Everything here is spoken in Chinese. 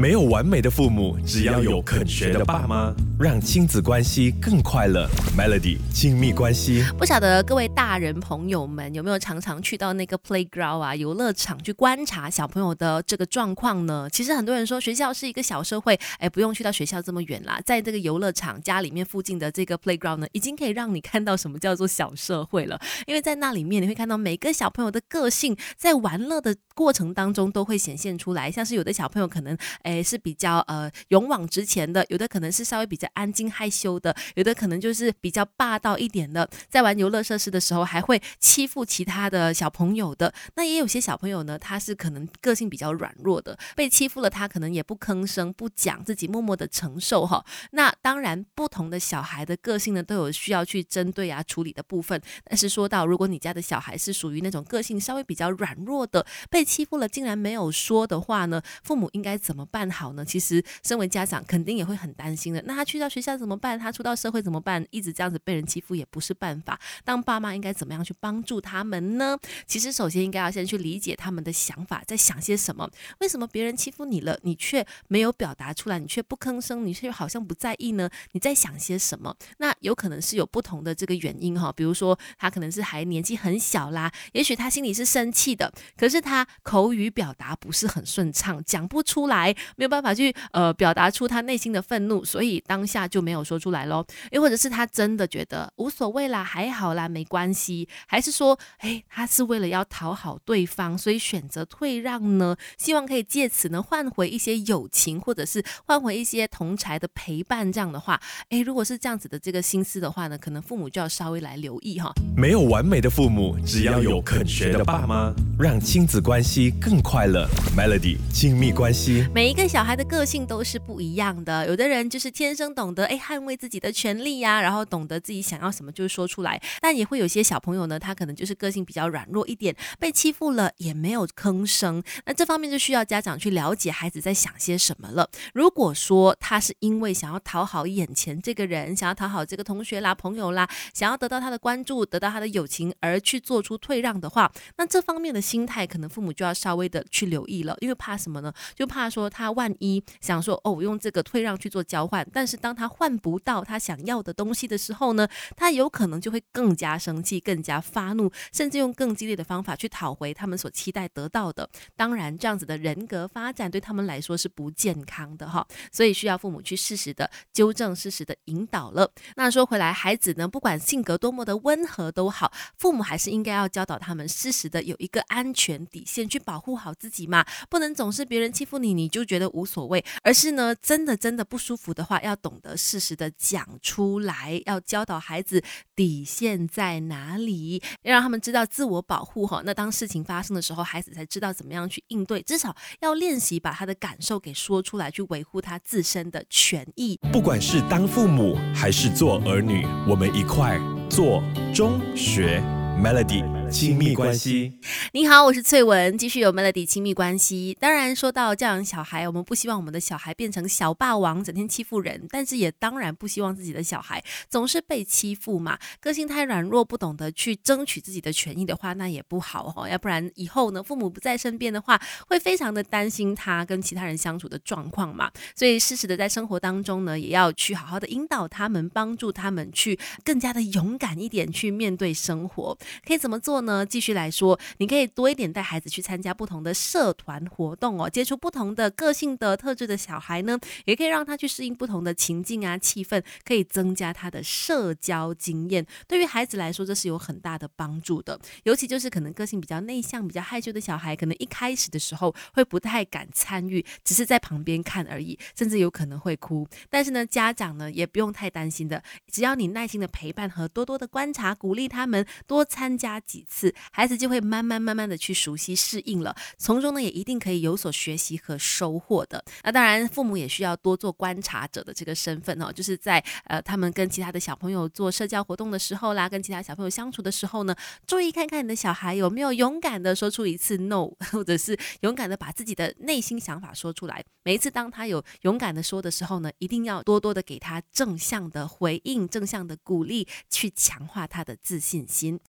没有完美的父母，只要有肯学的爸妈，让亲子关系更快乐。Melody 亲密关系，不晓得各位大人朋友们有没有常常去到那个 playground 啊游乐场去观察小朋友的这个状况呢？其实很多人说学校是一个小社会，哎，不用去到学校这么远啦，在这个游乐场家里面附近的这个 playground 呢，已经可以让你看到什么叫做小社会了。因为在那里面你会看到每个小朋友的个性，在玩乐的过程当中都会显现出来，像是有的小朋友可能。诶，是比较呃勇往直前的，有的可能是稍微比较安静害羞的，有的可能就是比较霸道一点的，在玩游乐设施的时候还会欺负其他的小朋友的。那也有些小朋友呢，他是可能个性比较软弱的，被欺负了他可能也不吭声不讲，自己默默的承受哈。那当然，不同的小孩的个性呢，都有需要去针对啊处理的部分。但是说到如果你家的小孩是属于那种个性稍微比较软弱的，被欺负了竟然没有说的话呢，父母应该怎么？办好呢？其实身为家长肯定也会很担心的。那他去到学校怎么办？他出到社会怎么办？一直这样子被人欺负也不是办法。当爸妈应该怎么样去帮助他们呢？其实首先应该要先去理解他们的想法，在想些什么。为什么别人欺负你了，你却没有表达出来，你却不吭声，你却好像不在意呢？你在想些什么？那有可能是有不同的这个原因哈。比如说他可能是还年纪很小啦，也许他心里是生气的，可是他口语表达不是很顺畅，讲不出来。没有办法去呃表达出他内心的愤怒，所以当下就没有说出来喽。又或者是他真的觉得无所谓啦，还好啦，没关系，还是说，哎，他是为了要讨好对方，所以选择退让呢？希望可以借此呢换回一些友情，或者是换回一些同才的陪伴。这样的话，哎，如果是这样子的这个心思的话呢，可能父母就要稍微来留意哈。没有完美的父母，只要有肯学的爸妈，让亲子关系更快乐。Melody 亲密关系，每一个。小孩的个性都是不一样的，有的人就是天生懂得哎捍卫自己的权利呀，然后懂得自己想要什么就说出来。但也会有些小朋友呢，他可能就是个性比较软弱一点，被欺负了也没有吭声。那这方面就需要家长去了解孩子在想些什么了。如果说他是因为想要讨好眼前这个人，想要讨好这个同学啦、朋友啦，想要得到他的关注、得到他的友情而去做出退让的话，那这方面的心态可能父母就要稍微的去留意了，因为怕什么呢？就怕说他。他万一想说哦，我用这个退让去做交换，但是当他换不到他想要的东西的时候呢，他有可能就会更加生气、更加发怒，甚至用更激烈的方法去讨回他们所期待得到的。当然，这样子的人格发展对他们来说是不健康的哈，所以需要父母去适时的纠正、适时的引导了。那说回来，孩子呢，不管性格多么的温和都好，父母还是应该要教导他们适时的有一个安全底线去保护好自己嘛，不能总是别人欺负你，你就觉得。无所谓，而是呢，真的真的不舒服的话，要懂得适时的讲出来，要教导孩子底线在哪里，要让他们知道自我保护哈。那当事情发生的时候，孩子才知道怎么样去应对，至少要练习把他的感受给说出来，去维护他自身的权益。不管是当父母还是做儿女，我们一块做中学 Melody。亲密关系，你好，我是翠文，继续有 Melody 亲密关系。当然，说到教养小孩，我们不希望我们的小孩变成小霸王，整天欺负人，但是也当然不希望自己的小孩总是被欺负嘛。个性太软弱，不懂得去争取自己的权益的话，那也不好哦。要不然以后呢，父母不在身边的话，会非常的担心他跟其他人相处的状况嘛。所以适时的在生活当中呢，也要去好好的引导他们，帮助他们去更加的勇敢一点去面对生活。可以怎么做？呢，继续来说，你可以多一点带孩子去参加不同的社团活动哦，接触不同的个性的特质的小孩呢，也可以让他去适应不同的情境啊、气氛，可以增加他的社交经验。对于孩子来说，这是有很大的帮助的。尤其就是可能个性比较内向、比较害羞的小孩，可能一开始的时候会不太敢参与，只是在旁边看而已，甚至有可能会哭。但是呢，家长呢也不用太担心的，只要你耐心的陪伴和多多的观察，鼓励他们多参加几。次孩子就会慢慢慢慢的去熟悉适应了，从中呢也一定可以有所学习和收获的。那当然，父母也需要多做观察者的这个身份哦，就是在呃他们跟其他的小朋友做社交活动的时候啦，跟其他小朋友相处的时候呢，注意看看你的小孩有没有勇敢的说出一次 no，或者是勇敢的把自己的内心想法说出来。每一次当他有勇敢的说的时候呢，一定要多多的给他正向的回应，正向的鼓励，去强化他的自信心。